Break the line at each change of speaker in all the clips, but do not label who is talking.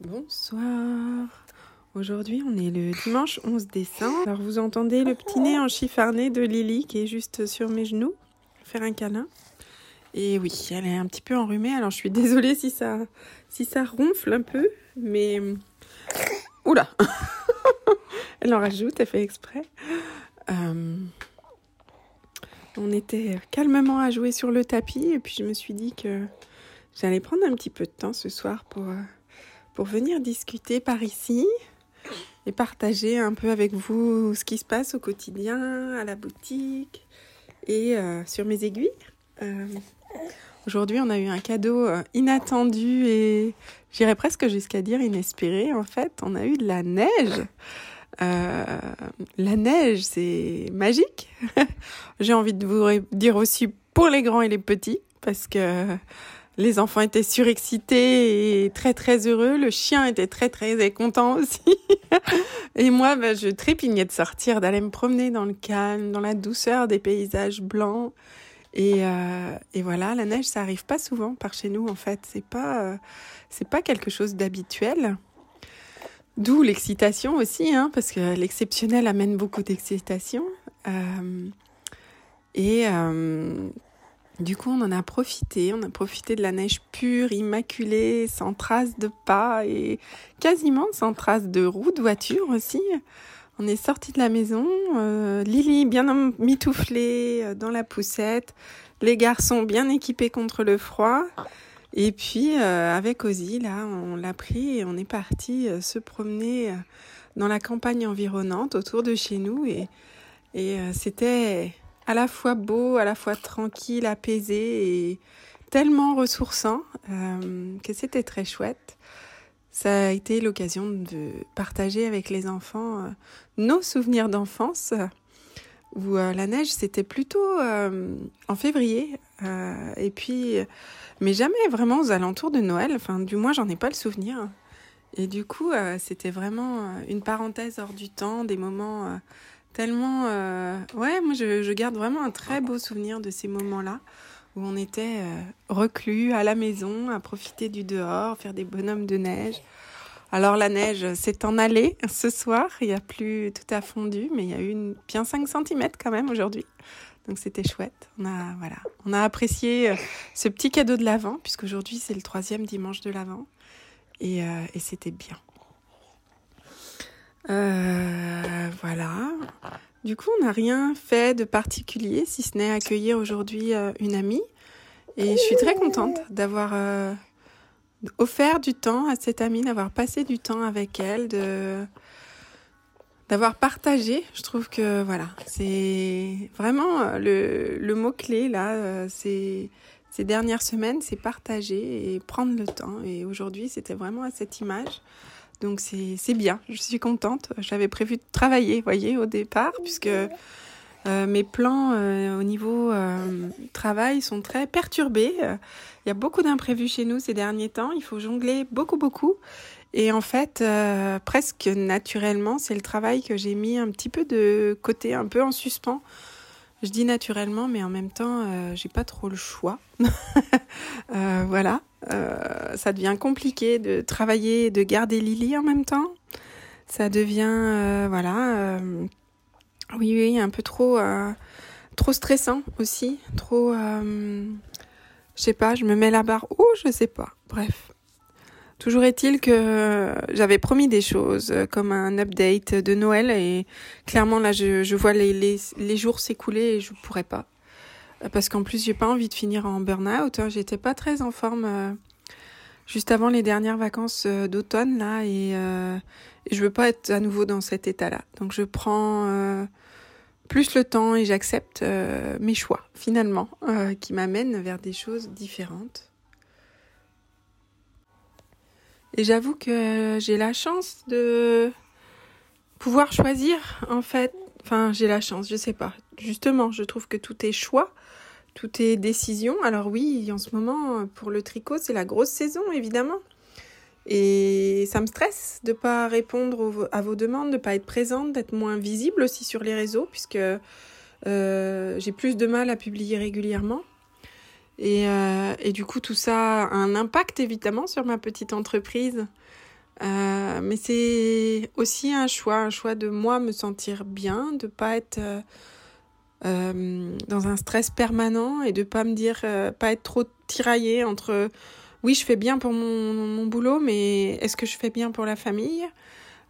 Bonsoir. Aujourd'hui, on est le dimanche 11 décembre. Alors, vous entendez le petit nez en chiffarné de Lily qui est juste sur mes genoux, faire un câlin. Et oui, elle est un petit peu enrhumée. Alors, je suis désolée si ça, ronfle un peu, mais oula, elle en rajoute, elle fait exprès. Euh, on était calmement à jouer sur le tapis et puis je me suis dit que j'allais prendre un petit peu de temps ce soir pour, euh, pour venir discuter par ici et partager un peu avec vous ce qui se passe au quotidien, à la boutique et euh, sur mes aiguilles. Euh, aujourd'hui, on a eu un cadeau inattendu et j'irais presque jusqu'à dire inespéré. En fait, on a eu de la neige. la neige, c'est magique. J'ai envie de vous dire aussi pour les grands et les petits, parce que les enfants étaient surexcités et très très heureux. Le chien était très très content aussi. et moi, ben, je trépignais de sortir, d'aller me promener dans le calme, dans la douceur des paysages blancs. Et, euh, et voilà, la neige, ça arrive pas souvent par chez nous en fait. C'est pas, euh, c'est pas quelque chose d'habituel. D'où l'excitation aussi, hein, parce que l'exceptionnel amène beaucoup d'excitation. Euh, et du coup, on en a profité. On a profité de la neige pure, immaculée, sans traces de pas et quasiment sans traces de roues de voiture aussi. On est sorti de la maison, euh, Lily bien mitouflée euh, dans la poussette, les garçons bien équipés contre le froid. Et puis euh, avec Ozzy, là, on l'a pris et on est parti se promener dans la campagne environnante autour de chez nous et c'était à la fois beau, à la fois tranquille, apaisé et tellement ressourçant euh, que c'était très chouette. Ça a été l'occasion de partager avec les enfants euh, nos souvenirs d'enfance où euh, la neige c'était plutôt en février et puis mais jamais vraiment aux alentours de Noël. Enfin, du moins j'en ai pas le souvenir. Et du coup, c'était vraiment une parenthèse hors du temps, des moments Tellement, euh, ouais, moi je, garde vraiment un très beau souvenir de ces moments-là où on était euh, reclus à la maison, à profiter du dehors, faire des bonhommes de neige. Alors la neige s'est en allée ce soir, il n'y a plus tout à fondu, mais il y a eu bien 5 cm quand même aujourd'hui. Donc c'était chouette. On a, voilà, on a apprécié euh, ce petit cadeau de l'Avent, puisqu'aujourd'hui c'est le troisième dimanche de l'Avent. Et c'était bien. Euh, voilà. Du coup, on n'a rien fait de particulier, si ce n'est accueillir aujourd'hui euh, une amie. Et je suis très contente d'avoir euh, offert du temps à cette amie, d'avoir passé du temps avec elle, de d'avoir partagé. Je trouve que voilà, c'est vraiment le, le mot clé là. Ces dernières semaines, c'est partager et prendre le temps. Et aujourd'hui, c'était vraiment à cette image. Donc c'est bien, je suis contente. J'avais prévu de travailler, voyez, au départ, puisque euh, mes plans euh, au niveau euh, travail sont très perturbés. Il y a beaucoup d'imprévus chez nous ces derniers temps. Il faut jongler beaucoup, beaucoup. Et en fait, presque naturellement, c'est le travail que j'ai mis un petit peu de côté, un peu en suspens. Je dis naturellement, mais en même temps, j'ai pas trop le choix. voilà, euh, ça devient compliqué de travailler et de garder Lily en même temps. Ça devient, euh, voilà, euh, oui, oui, un peu trop, trop stressant aussi, trop, je sais pas, je me mets la barre haut, je sais pas. Bref, Toujours est-il que j'avais promis des choses comme un update de Noël et clairement là je, vois les, les, les jours s'écouler et je pourrais pas. Parce qu'en plus j'ai pas envie de finir en burn-out. Hein. J'étais pas très en forme euh, juste avant les dernières vacances euh, d'automne là et, euh, et, je veux pas être à nouveau dans cet état-là. Donc je prends euh, plus le temps et j'accepte mes choix finalement qui m'amènent vers des choses différentes. Et j'avoue que j'ai la chance de pouvoir choisir, en fait. Enfin, j'ai la chance, je sais pas. Justement, je trouve que tout est choix, tout est décision. Alors oui, en ce moment, pour le tricot, c'est la grosse saison, évidemment. Et ça me stresse de pas répondre à vos demandes, de pas être présente, d'être moins visible aussi sur les réseaux, puisque euh, j'ai plus de mal à publier régulièrement. Et, euh, et, du coup, tout ça a un impact évidemment sur ma petite entreprise. Euh, mais c'est aussi un choix, un choix de moi me sentir bien, de pas être euh, euh, dans un stress permanent et de pas me dire, pas être trop tiraillée entre oui, je fais bien pour mon, boulot, mais est-ce que je fais bien pour la famille?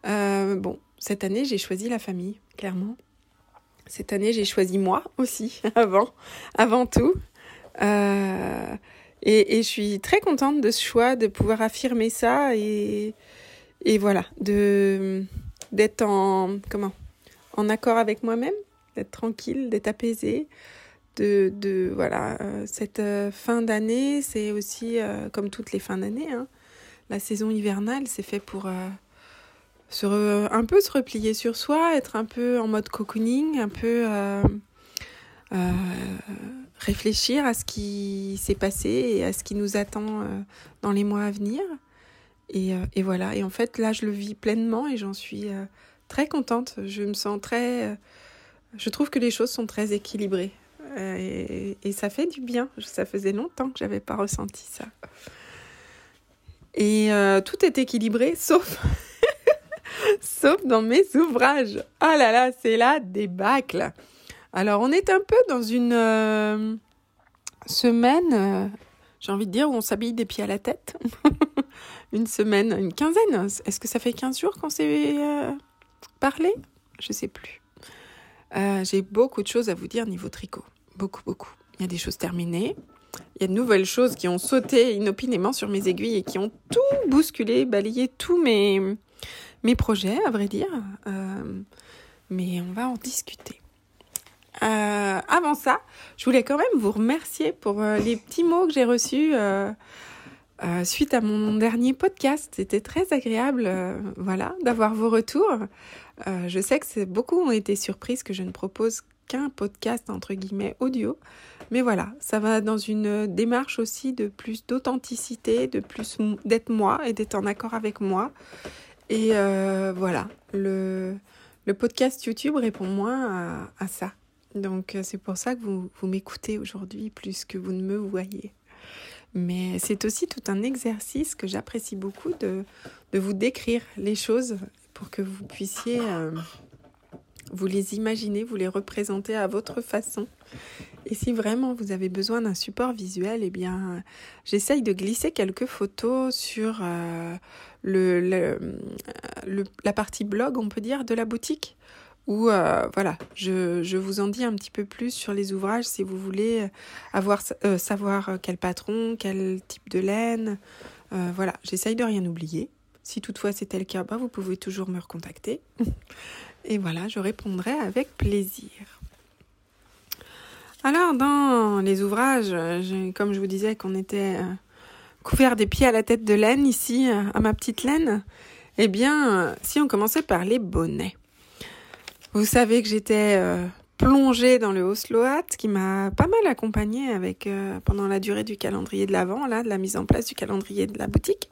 Bon, cette année, j'ai choisi la famille, clairement. Cette année, j'ai choisi moi aussi, avant, avant tout. Euh, et, et, je suis très contente de ce choix, de pouvoir affirmer ça et, et voilà, de d'être en comment? En accord avec moi-même, d'être tranquille, d'être apaisée, de, de voilà euh, cette euh, fin d'année, c'est aussi euh, comme toutes les fins d'année, hein, la saison hivernale, c'est fait pour se un peu se replier sur soi, être un peu en mode cocooning, un peu réfléchir à ce qui s'est passé et à ce qui nous attend dans les mois à venir. Et, et, voilà, et en fait là je le vis pleinement et j'en suis très contente. Je me sens très... je trouve que les choses sont très équilibrées. Et, et, ça fait du bien. Ça faisait longtemps que j'avais pas ressenti ça. Et tout est équilibré sauf... sauf dans mes ouvrages. Ah là là, c'est la débâcle. Alors, on est un peu dans une euh, semaine, euh, j'ai envie de dire, où on s'habille des pieds à la tête. une semaine, une quinzaine. Est-ce que ça fait 15 jours qu'on s'est euh, parlé? Je sais plus. J'ai beaucoup de choses à vous dire niveau tricot. Beaucoup, beaucoup. Il y a des choses terminées. Il y a de nouvelles choses qui ont sauté inopinément sur mes aiguilles et qui ont tout bousculé, balayé tous mes, mes projets, à vrai dire. mais on va en discuter. Euh, avant ça, je voulais quand même vous remercier pour euh, les petits mots que j'ai reçus euh, suite à mon dernier podcast. C'était très agréable, voilà, d'avoir vos retours. je sais que beaucoup ont été surprises que je ne propose qu'un podcast entre guillemets audio, mais voilà, ça va dans une démarche aussi de plus d'authenticité, de plus d'être moi et d'être en accord avec moi. Et voilà, le, podcast YouTube répond moins à ça. Donc euh, c'est pour ça que vous m'écoutez aujourd'hui plus que vous ne me voyez. Mais c'est aussi tout un exercice que j'apprécie beaucoup de, de, vous décrire les choses pour que vous puissiez euh, vous les imaginer, vous les représenter à votre façon. Et si vraiment vous avez besoin d'un support visuel, eh bien, j'essaye de glisser quelques photos sur euh, le, la partie blog, on peut dire, de la boutique où euh, voilà, je, je, vous en dis un petit peu plus sur les ouvrages si vous voulez avoir, euh, savoir quel patron, quel type de laine. Euh, voilà, j'essaye de rien oublier. Si toutefois c'était le cas, bah, vous pouvez toujours me recontacter. Et voilà, je répondrai avec plaisir. Alors, dans les ouvrages, comme je vous disais qu'on était couvert des pieds à la tête de laine ici, à ma petite laine, eh bien, si on commençait par les bonnets. Vous savez que j'étais euh, plongée dans le Osloat, qui m'a pas mal accompagnée avec euh, pendant la durée du calendrier de l'avant, là, de la mise en place du calendrier de la boutique.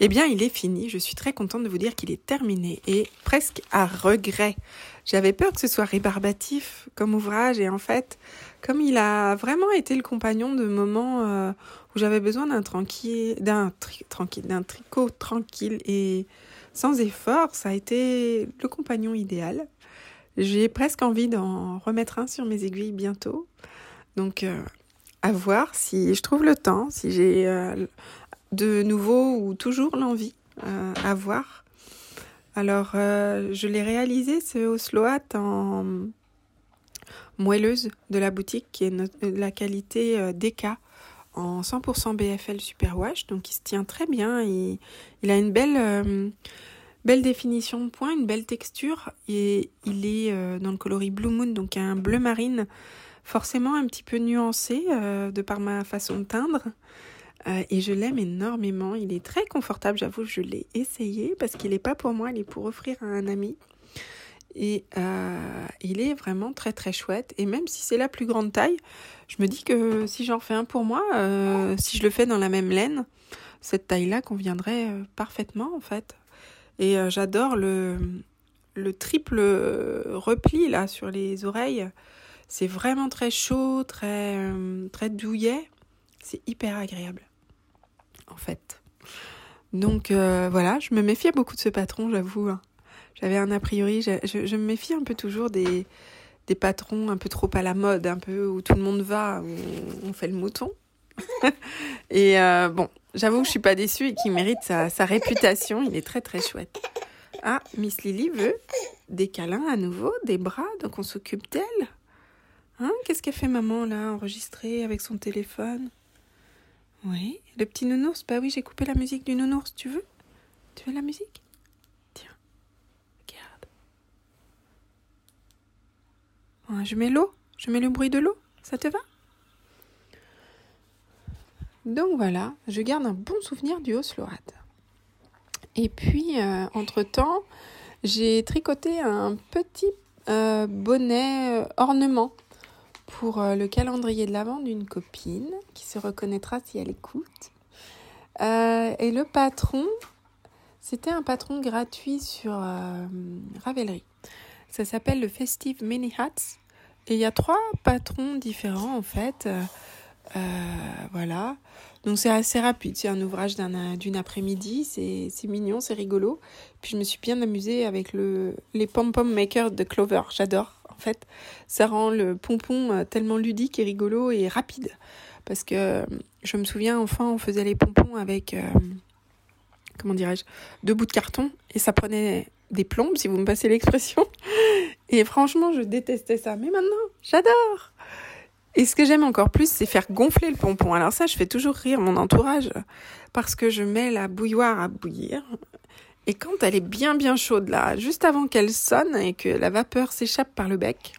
Eh bien, il est fini. Je suis très contente de vous dire qu'il est terminé et presque à regret. J'avais peur que ce soit rébarbatif comme ouvrage et en fait, comme il a vraiment été le compagnon de moments euh, où j'avais besoin d'un tranquille, d'un tranquille, d'un tricot tranquille et sans effort, ça a été le compagnon idéal. J'ai presque envie d'en remettre un sur mes aiguilles bientôt. Donc, euh, à voir si je trouve le temps, si j'ai euh, de nouveau ou toujours l'envie euh, à voir. Alors, je l'ai réalisé ce Osloat en moelleuse de la boutique qui est la qualité DK en 100% BFL Superwash. Donc, il se tient très bien. Il a une belle Belle définition de point, une belle texture et il est euh, dans le coloris Blue Moon, donc un bleu marine forcément un petit peu nuancé euh, de par ma façon de teindre. Euh, et je l'aime énormément. Il est très confortable, j'avoue, je l'ai essayé parce qu'il n'est pas pour moi, il est pour offrir à un ami. Et il est vraiment très très chouette. Et même si c'est la plus grande taille, je me dis que si j'en fais un pour moi, si je le fais dans la même laine, cette taille-là conviendrait parfaitement en fait. Et euh, j'adore le, le triple repli là sur les oreilles. C'est vraiment très chaud, très, euh, très douillet. C'est hyper agréable, en fait. Donc voilà, je me méfiais beaucoup de ce patron, j'avoue. Hein. J'avais un a priori, je, me méfie un peu toujours des, des patrons un peu trop à la mode, un peu où tout le monde va, où on fait le mouton. et euh, bon, j'avoue que je suis pas déçue et qu'il mérite sa, réputation. Il est très très chouette. Ah, Miss Lily veut des câlins à nouveau, des bras, donc on s'occupe d'elle. Hein Qu'est-ce qu'elle fait maman là, enregistrée avec son téléphone? Oui, le petit nounours. Bah oui, j'ai coupé la musique du nounours. Tu veux? Tu veux la musique? Tiens, regarde. je mets l'eau. Je mets le bruit de l'eau. Ça te va? Donc voilà, je garde un bon souvenir du Oslorat. Et puis, euh, entre-temps, j'ai tricoté un petit euh, bonnet euh, ornement pour le calendrier de l'Avent d'une copine qui se reconnaîtra si elle écoute. et le patron, c'était un patron gratuit sur Ravelry. Ça s'appelle le Festive Many Hats. Et il y a trois patrons différents en fait. Euh, voilà. Donc c'est assez rapide, c'est un ouvrage d'une après-midi, c'est mignon, c'est rigolo. Puis je me suis bien amusée avec le, les pom-pom makers de Clover, j'adore en fait. Ça rend le pompon euh, tellement ludique et rigolo et rapide. Parce que euh, je me souviens, enfin, on faisait les pompons avec, comment dirais-je, deux bouts de carton et ça prenait des plombes, si vous me passez l'expression. Et franchement, je détestais ça. Mais maintenant, j'adore et ce que j'aime encore plus, c'est faire gonfler le pompon. Alors ça, je fais toujours rire mon entourage parce que je mets la bouilloire à bouillir. Et quand elle est bien bien chaude là, juste avant qu'elle sonne et que la vapeur s'échappe par le bec,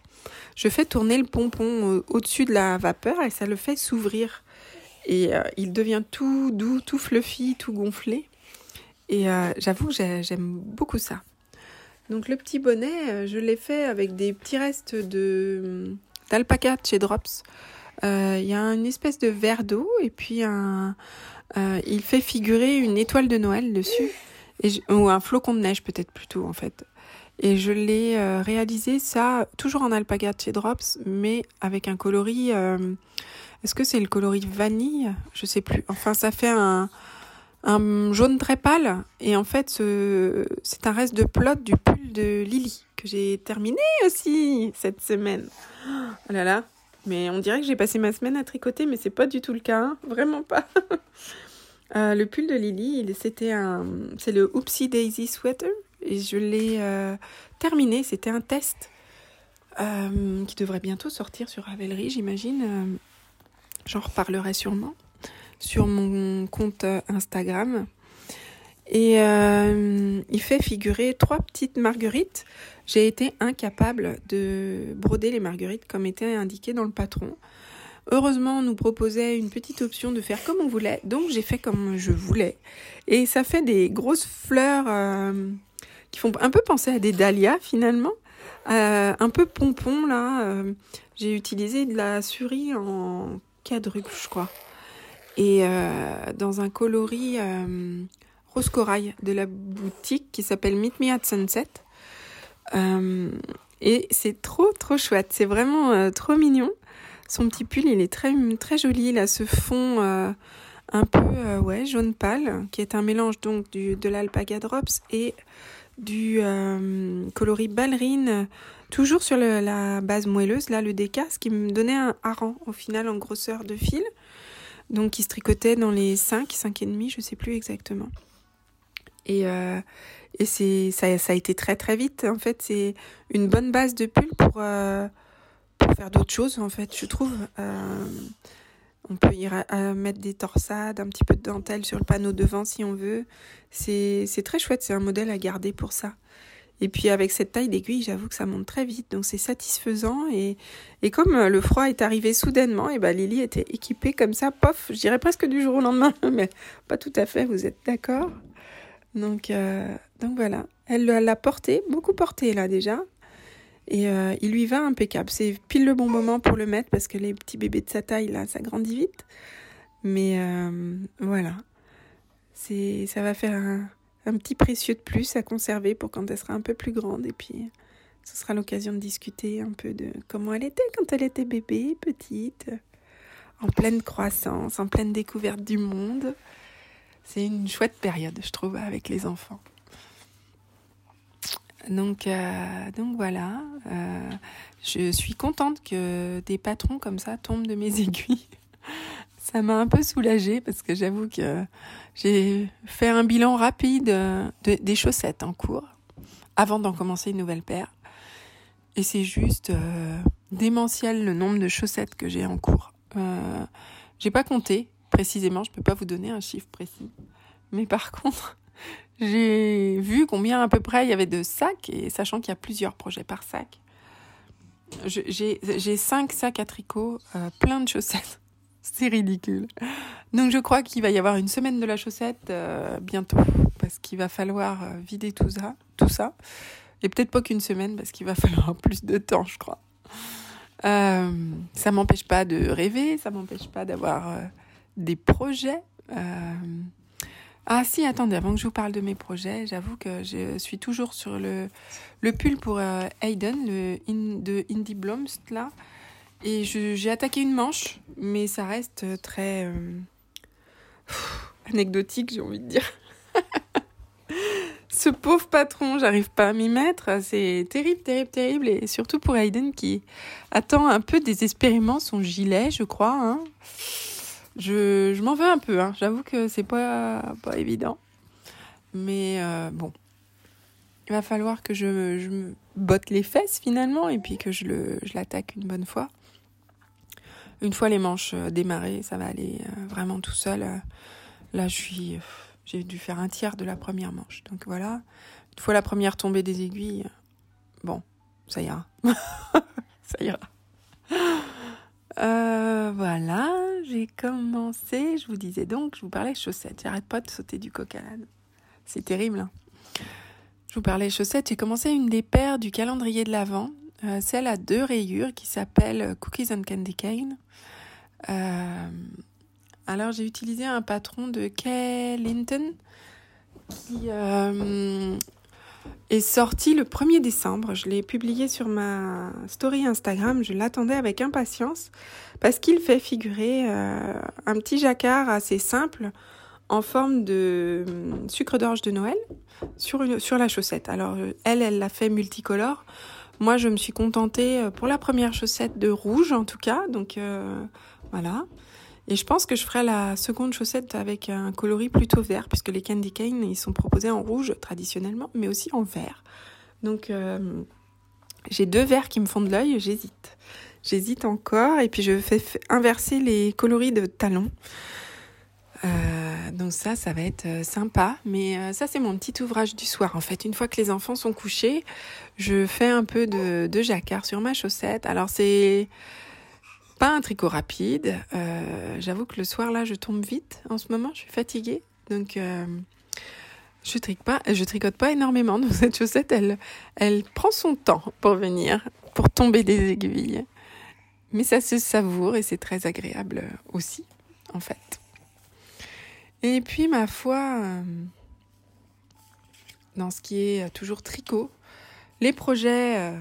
je fais tourner le pompon au-dessus de la vapeur et ça le fait s'ouvrir. Et euh, il devient tout doux, tout fluffy, tout gonflé. Et euh, j'avoue, j'aime beaucoup ça. Donc le petit bonnet, euh, je l'ai fait avec des petits restes de d'alpaca chez Drops. Euh, il y a une espèce de verre d'eau et puis un, euh, il fait figurer une étoile de Noël dessus ou un flocon de neige peut-être plutôt en fait. Et je l'ai euh, réalisé ça toujours en alpaca chez Drops, mais avec un coloris. Est-ce que c'est le coloris vanille? Je sais plus. Enfin, ça fait un, un jaune très pâle. Et en fait, c'est un reste de plot du pull de Lily que j'ai terminé aussi cette semaine. Oh là là. Mais on dirait que j'ai passé ma semaine à tricoter, mais c'est pas du tout le cas, hein. vraiment pas. Euh, le pull de Lily, c'était un, c'est le Oopsie Daisy Sweater et je l'ai euh, terminé. C'était un test euh, qui devrait bientôt sortir sur Ravelry, j'imagine. J'en reparlerai sûrement sur mon compte Instagram. Et il fait figurer trois petites marguerites j'ai été incapable de broder les marguerites comme était indiqué dans le patron. Heureusement, on nous proposait une petite option de faire comme on voulait, donc j'ai fait comme je voulais. Et ça fait des grosses fleurs euh, qui font un peu penser à des dahlias finalement, euh, un peu pompon là. Euh, j'ai utilisé de la surie en quadruple, je crois, et dans un coloris rose corail de la boutique qui s'appelle Meet Me at Sunset. Euh, et c'est trop trop chouette, c'est vraiment euh, trop mignon. Son petit pull, il est très très joli, il a ce fond euh, un peu ouais jaune pâle, qui est un mélange donc du, de l'alpaga drops et du coloris ballerine, toujours sur la base moelleuse, là le déca, ce qui me donnait un hareng au final en grosseur de fil, donc qui se tricotait dans les 5, 5 et demi, je sais plus exactement. Et, euh, et c'est ça, ça a été très très vite. En fait, c'est une bonne base de pull pour, euh, pour faire d'autres choses, en fait, je trouve. Euh, on peut y mettre des torsades, un petit peu de dentelle sur le panneau devant si on veut. C'est très chouette, c'est un modèle à garder pour ça. Et puis avec cette taille d'aiguille, j'avoue que ça monte très vite, donc c'est satisfaisant. Et, et comme le froid est arrivé soudainement, et ben Lily était équipée comme ça, pof, je dirais presque du jour au lendemain, mais pas tout à fait, vous êtes d'accord donc, euh, donc voilà, elle l'a porté, beaucoup porté là déjà. Et euh, il lui va impeccable. C'est pile le bon moment pour le mettre parce que les petits bébés de sa taille, là, ça grandit vite. Mais euh, voilà, ça va faire un, un, petit précieux de plus à conserver pour quand elle sera un peu plus grande. Et puis, ce sera l'occasion de discuter un peu de comment elle était quand elle était bébé, petite, en pleine croissance, en pleine découverte du monde c'est une chouette période, je trouve, avec les enfants. Donc, euh, donc voilà, euh, je suis contente que des patrons comme ça tombent de mes aiguilles. Ça m'a un peu soulagée parce que j'avoue que j'ai fait un bilan rapide des chaussettes en cours avant d'en commencer une nouvelle paire. Et c'est juste euh, démentiel le nombre de chaussettes que j'ai en cours. Euh, j'ai pas compté précisément, je peux pas vous donner un chiffre précis. Mais par contre, j'ai vu combien à peu près il y avait de sacs, et sachant qu'il y a plusieurs projets par sac, j'ai cinq sacs à tricot, euh, plein de chaussettes. C'est ridicule. Donc je crois qu'il va y avoir une semaine de la chaussette euh, bientôt, parce qu'il va falloir euh, vider tout ça, tout ça. Et peut-être pas qu'une semaine, parce qu'il va falloir plus de temps, je crois. Euh, ça m'empêche pas de rêver, ça m'empêche pas d'avoir euh, des projets. Ah si, attendez, avant que je vous parle de mes projets, j'avoue que je suis toujours sur le, le pull pour Hayden, le de Indie Blomst, là. Et j'ai attaqué une manche, mais ça reste très euh, anecdotique, j'ai envie de dire. Ce pauvre patron, j'arrive pas à m'y mettre. C'est terrible, terrible, terrible. Et surtout pour Hayden qui attend un peu désespérément son gilet, je crois. Hein. Je, je m'en veux un peu. Hein. J'avoue que c'est pas, pas évident. Mais euh, bon, il va falloir que je, je me botte les fesses finalement et puis que je l'attaque je une bonne fois une fois les manches euh, démarrées, ça va aller euh, vraiment tout seul. Euh, là, je j'ai dû faire un tiers de la première manche. Donc voilà. Une fois la première tombée des aiguilles, bon, ça ira. ça ira. voilà, j'ai commencé, je vous disais donc, je vous parlais chaussettes. J'arrête pas de sauter du coq à l'âne. C'est terrible. Hein. je vous parlais chaussettes. J'ai commencé une des paires du calendrier de l'Avent. Euh, celle à deux rayures qui s'appelle Cookies and Candy Cane. Euh, alors j'ai utilisé un patron de Kay Linton qui euh, est sorti le 1er décembre. Je l'ai publié sur ma story Instagram. Je l'attendais avec impatience parce qu'il fait figurer un petit jacquard assez simple en forme de sucre d'orge de Noël sur, sur la chaussette. Alors elle, elle l'a fait multicolore. Moi, je me suis contentée euh, pour la première chaussette de rouge, en tout cas. Donc, euh, voilà. Et je pense que je ferai la seconde chaussette avec un coloris plutôt vert, puisque les candy cane, ils sont proposés en rouge traditionnellement, mais aussi en vert. Donc, euh, j'ai deux verts qui me font de l'œil, j'hésite. J'hésite encore, et puis je fais inverser les coloris de talons. Euh, donc ça, ça va être euh, sympa. Mais euh, ça, c'est mon petit ouvrage du soir. En fait, une fois que les enfants sont couchés, je fais un peu de, jacquard sur ma chaussette. Alors c'est pas un tricot rapide. J'avoue que le soir là, je tombe vite. En ce moment, je suis fatiguée, donc je tricote pas. Je tricote pas énormément. Donc cette chaussette, elle, elle prend son temps pour venir, pour tomber des aiguilles. Mais ça se savoure et c'est très agréable aussi, en fait. Et puis, ma foi, euh, dans ce qui est toujours tricot, les projets euh,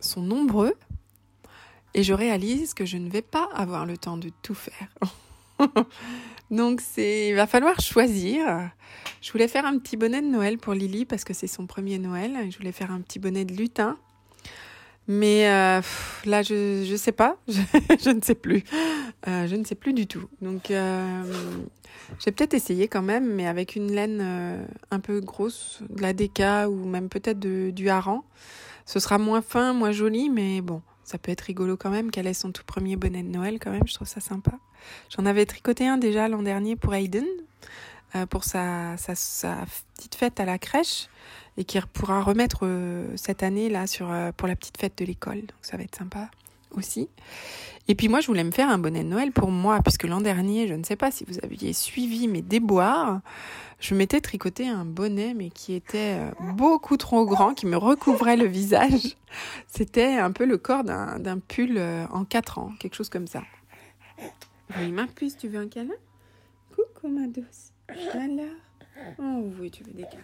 sont nombreux et je réalise que je ne vais pas avoir le temps de tout faire. Donc il va falloir choisir. Je voulais faire un petit bonnet de Noël pour Lily parce que c'est son premier Noël. Je voulais faire un petit bonnet de lutin. Mais euh, là, je je sais pas, je, ne sais plus, euh, je ne sais plus du tout. Donc, euh, j'ai peut-être essayé quand même, mais avec une laine un peu grosse, de la DK ou même peut-être du hareng. Ce sera moins fin, moins joli, mais bon, ça peut être rigolo quand même qu'elle ait son tout premier bonnet de Noël quand même. Je trouve ça sympa. J'en avais tricoté un déjà l'an dernier pour Hayden, pour sa, sa, sa petite fête à la crèche et qui pourra remettre euh, cette année là euh, pour la petite fête de l'école. Donc ça va être sympa aussi. Et puis moi, je voulais me faire un bonnet de Noël pour moi, puisque l'an dernier, je ne sais pas si vous aviez suivi mes déboires, je m'étais tricoté un bonnet, mais qui était euh, beaucoup trop grand, qui me recouvrait le visage. C'était un peu le corps d'un pull en quatre ans, quelque chose comme ça. Oui, Marcus, tu veux un câlin? Coucou ma douce. Alors Oh oui, tu veux des câlins.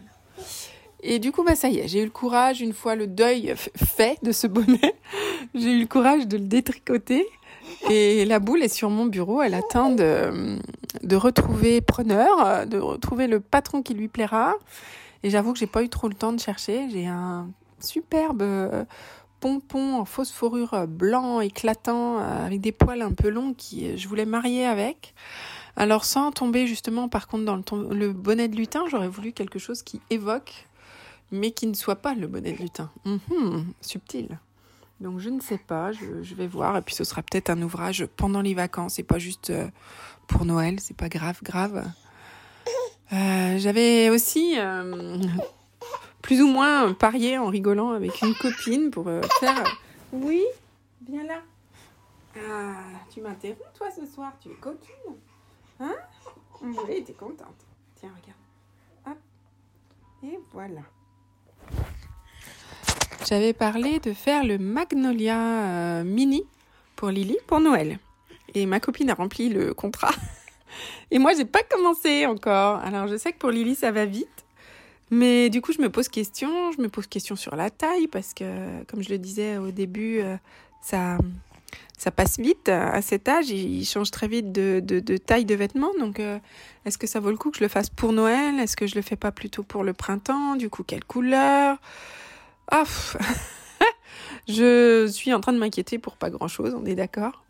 Et du coup, bah, ça y est, j'ai eu le courage, une fois le deuil fait de ce bonnet, j'ai eu le courage de le détricoter. Et la boule est sur mon bureau, elle attend de, de retrouver preneur, de retrouver le patron qui lui plaira. Et j'avoue que j'ai pas eu trop le temps de chercher. J'ai un superbe pompon en fausse fourrure blanc éclatant avec des poils un peu longs qui je voulais marier avec. Alors sans tomber justement par contre dans le, bonnet de lutin, j'aurais voulu quelque chose qui évoque mais qui ne soit pas le bonnet de lutin. Mhm, subtil. Donc je ne sais pas, je, vais voir. Et puis ce sera peut-être un ouvrage pendant les vacances et pas juste euh, pour Noël. C'est pas grave, grave. Euh, j'avais aussi euh, plus ou moins parié en rigolant avec une copine pour faire. Oui, viens là. Ah, tu m'interromps toi ce soir, tu es coquine. Hein? Oui, t'es contente. Tiens, regarde. Hop. Et voilà. J'avais parlé de faire le Magnolia euh, Mini pour Lily pour Noël. Et ma copine a rempli le contrat. Et moi, j'ai pas commencé encore. Alors, je sais que pour Lily, ça va vite. Mais du coup, je me pose question. Je me pose question sur la taille parce que, comme je le disais au début, euh, ça, ça passe vite à cet âge. Il change très vite de, de, taille de vêtements. Donc, euh, est-ce que ça vaut le coup que je le fasse pour Noël? Est-ce que je le fais pas plutôt pour le printemps? Du coup, quelle couleur? Ah, je suis en train de m'inquiéter pour pas grand chose, on est d'accord.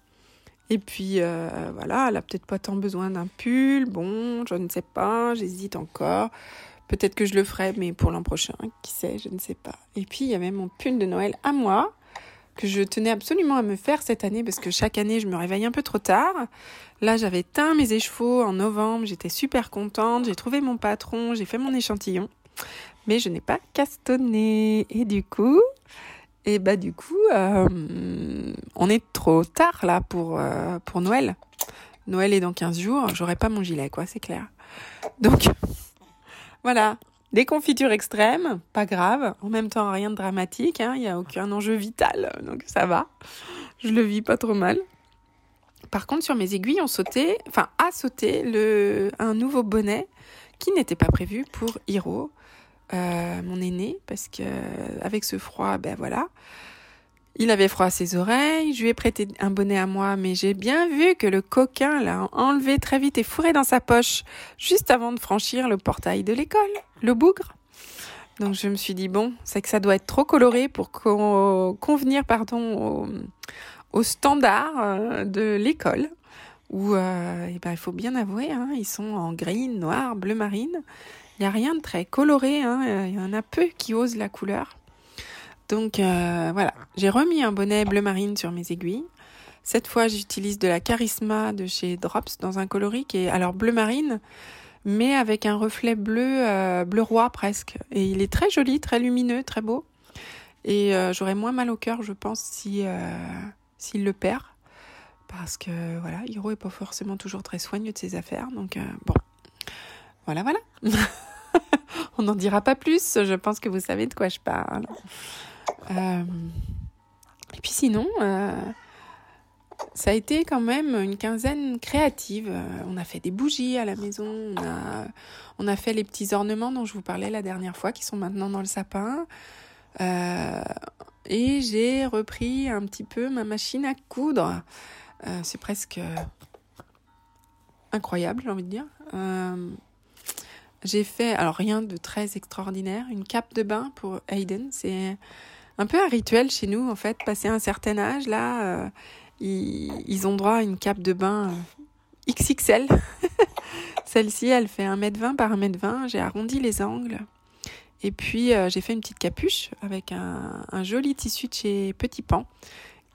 Et puis euh, voilà, elle a peut-être pas tant besoin d'un pull. Bon, je ne sais pas, j'hésite encore. Peut-être que je le ferai, mais pour l'an prochain, qui sait, je ne sais pas. Et puis il y avait mon pull de Noël à moi que je tenais absolument à me faire cette année parce que chaque année je me réveille un peu trop tard. Là j'avais teint mes écheveaux en novembre, j'étais super contente, j'ai trouvé mon patron, j'ai fait mon échantillon mais je n'ai pas castonné. Et du coup, et bah du coup, euh, on est trop tard là pour, euh, Noël. Noël est dans 15 jours, j'aurai pas mon gilet, quoi, c'est clair. Donc, voilà. Des confitures extrêmes, pas grave. En même temps, rien de dramatique, il hein, n'y a aucun enjeu vital, donc ça va. Je le vis pas trop mal. Par contre, sur mes aiguilles, on sautait, enfin, a sauté le, un nouveau bonnet qui n'était pas prévu pour Hiro. Euh, mon aîné, parce que avec ce froid, ben voilà. Il avait froid à ses oreilles, je lui ai prêté un bonnet à moi, mais j'ai bien vu que le coquin l'a enlevé très vite et fourré dans sa poche, juste avant de franchir le portail de l'école, le bougre. Donc je me suis dit, bon, c'est que ça doit être trop coloré pour convenir pardon, au, standard euh, de l'école, où euh, eh ben, il faut bien avouer, hein, ils sont en gris, noir, bleu marine. Il n'y a rien de très coloré, hein. il y en a peu qui osent la couleur. Donc euh, voilà, j'ai remis un bonnet bleu marine sur mes aiguilles. Cette fois, j'utilise de la Charisma de chez Drops dans un coloris qui est alors bleu marine, mais avec un reflet bleu, euh, bleu roi presque. Et il est très joli, très lumineux, très beau. Et euh, j'aurais moins mal au cœur, je pense, si s'il le perd. Parce que voilà, Hiro est pas forcément toujours très soigneux de ses affaires. Donc bon, voilà, voilà. On n'en dira pas plus. Je pense que vous savez de quoi je parle. Euh, et puis sinon, euh, ça a été quand même une quinzaine créative. Euh, on a fait des bougies à la maison. On a, on a fait les petits ornements dont je vous parlais la dernière fois, qui sont maintenant dans le sapin. et j'ai repris un petit peu ma machine à coudre. C'est presque incroyable, j'ai envie de dire. J'ai fait, alors rien de très extraordinaire, une cape de bain pour Hayden. C'est un peu un rituel chez nous, en fait. Passé un certain âge, là, euh, ils, ont droit à une cape de bain euh, XXL. Celle-ci, elle fait 1m20 par 1m20. J'ai arrondi les angles. Et puis, euh, j'ai fait une petite capuche avec un, un, joli tissu de chez Petit Pan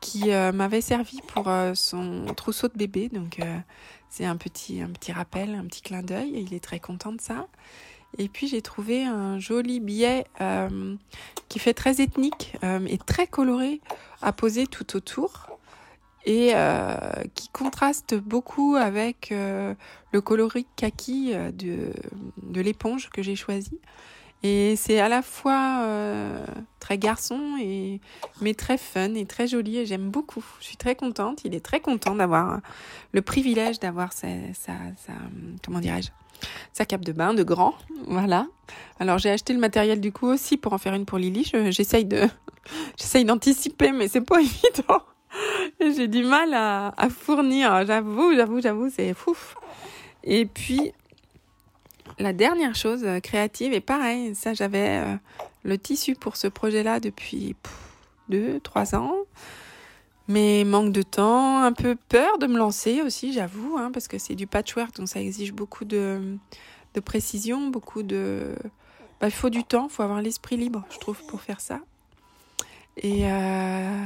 qui m'avait servi pour son trousseau de bébé. Donc, c'est un petit, rappel, un petit clin d'œil. Il est très content de ça. Et puis j'ai trouvé un joli billet euh, qui fait très ethnique euh, et très coloré à poser tout autour et euh, qui contraste beaucoup avec le coloris kaki de, de l'éponge que j'ai choisi. Et c'est à la fois euh, très garçon et mais très fun et très joli et j'aime beaucoup. Je suis très contente. Il est très content d'avoir le privilège d'avoir sa, comment dirais-je sa cape de bain de grand. Voilà. Alors j'ai acheté le matériel du coup aussi pour en faire une pour Lily. J'essaye de j'essaye d'anticiper mais c'est pas évident. J'ai du mal à, fournir. J'avoue, j'avoue, j'avoue, c'est fouf. Et puis, la dernière chose créative, et pareil, ça j'avais le tissu pour ce projet-là depuis deux, trois ans. Mais manque de temps, un peu peur de me lancer aussi, j'avoue, hein, parce que c'est du patchwork, donc ça exige beaucoup de, précision, beaucoup de... Bah, il faut du temps, il faut avoir l'esprit libre, je trouve, pour faire ça. Et euh,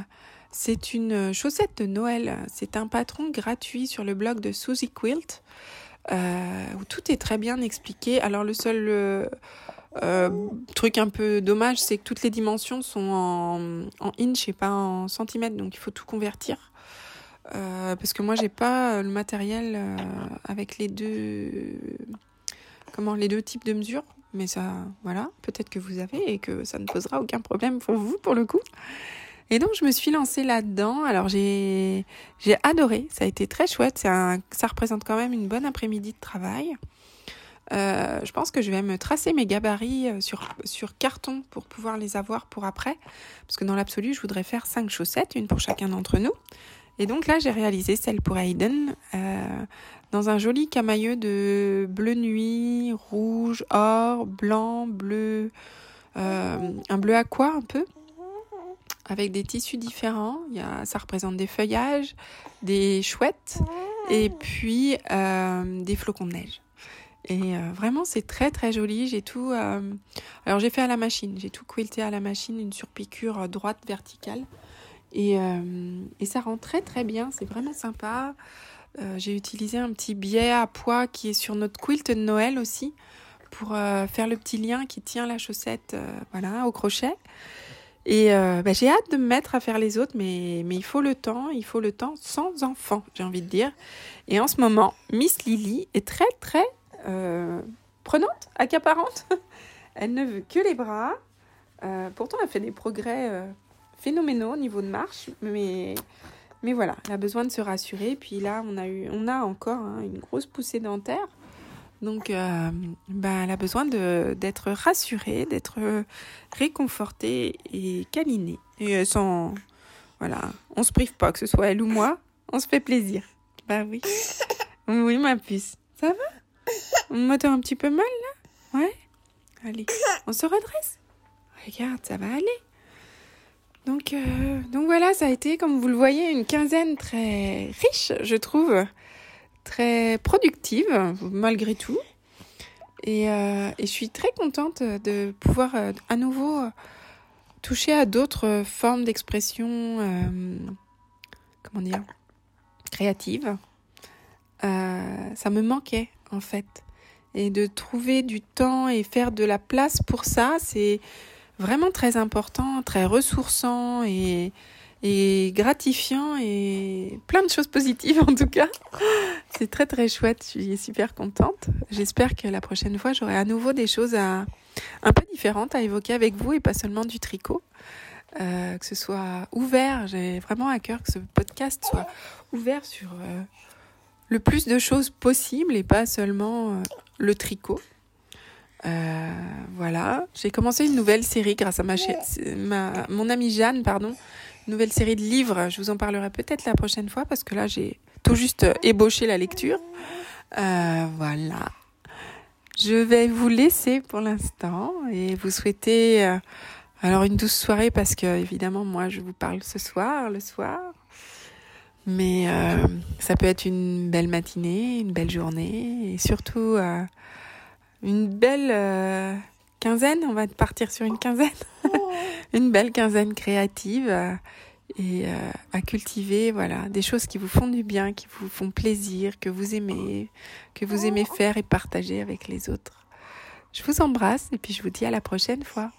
c'est une chaussette de Noël. C'est un patron gratuit sur le blog de Susie Quilt, euh, où tout est très bien expliqué. Alors le seul... Euh, euh, truc un peu dommage, c'est que toutes les dimensions sont en, inch et pas en centimètres, donc il faut tout convertir. Euh, parce que moi, j'ai pas le matériel euh, avec les deux, comment, les deux types de mesures. Mais ça, voilà, peut-être que vous avez et que ça ne posera aucun problème pour vous, pour le coup. Et donc, je me suis lancée là-dedans. Alors, j'ai, adoré. Ça a été très chouette. ça représente quand même une bonne après-midi de travail. Euh, je pense que je vais me tracer mes gabarits euh, sur, sur carton pour pouvoir les avoir pour après. Parce que dans l'absolu, je voudrais faire cinq chaussettes, une pour chacun d'entre nous. Et donc là, j'ai réalisé celle pour Aiden euh, dans un joli camailleux de bleu nuit, rouge, or, blanc, bleu, un bleu aqua un peu, avec des tissus différents. Il y a, ça représente des feuillages, des chouettes et puis euh, des flocons de neige. Et euh, vraiment, c'est très très joli. J'ai tout. Euh, alors, j'ai fait à la machine. J'ai tout quilté à la machine, une surpiqûre droite verticale. Et, et ça rend très très bien. C'est vraiment sympa. j'ai utilisé un petit biais à poids qui est sur notre quilt de Noël aussi pour faire le petit lien qui tient la chaussette voilà, au crochet. Et bah, j'ai hâte de me mettre à faire les autres, mais, mais il faut le temps, il faut le temps sans enfant, j'ai envie de dire. Et en ce moment, Miss Lily est très très euh, prenante, accaparante. elle ne veut que les bras. Euh, pourtant, elle fait des progrès euh, phénoménaux au niveau de marche, mais, mais voilà, elle a besoin de se rassurer. Puis là, on a, eu, on a encore hein, une grosse poussée dentaire. Donc, bah, elle a besoin d'être rassurée, d'être réconfortée et câlinée. Et sans. Voilà, on se prive pas, que ce soit elle ou moi, on se fait plaisir. Bah oui. Oui, ma puce. Ça va? Moi, t'as un petit peu mal là? Ouais? Allez, on se redresse? Regarde, ça va aller. Donc, euh, donc voilà, ça a été, comme vous le voyez, une quinzaine très riche, je trouve, très productive, malgré tout. Et, euh, et je suis très contente de pouvoir euh, à nouveau toucher à d'autres formes d'expression, comment dire, créative. ça me manquait, en fait. Et de trouver du temps et faire de la place pour ça, c'est vraiment très important, très ressourçant et, et gratifiant et plein de choses positives en tout cas. C'est très très chouette, je suis super contente. J'espère que la prochaine fois j'aurai à nouveau des choses à, un peu différentes à évoquer avec vous et pas seulement du tricot. Euh, que ce soit ouvert, j'ai vraiment à cœur que ce podcast soit ouvert sur euh, le plus de choses possibles et pas seulement euh, le tricot. Voilà, j'ai commencé une nouvelle série grâce à ma, ma, mon amie Jeanne, pardon, nouvelle série de livres. Je vous en parlerai peut-être la prochaine fois parce que là j'ai tout juste ébauché la lecture. Euh, voilà. Je vais vous laisser pour l'instant et vous souhaiter alors une douce soirée parce que évidemment moi je vous parle ce soir, le soir. Mais euh, ça peut être une belle matinée, une belle journée et surtout euh, une belle euh, quinzaine. On va partir sur une quinzaine. une belle quinzaine créative et à cultiver voilà des choses qui vous font du bien, qui vous font plaisir, que vous aimez, que vous aimez faire et partager avec les autres. Je vous embrasse et puis je vous dis à la prochaine fois.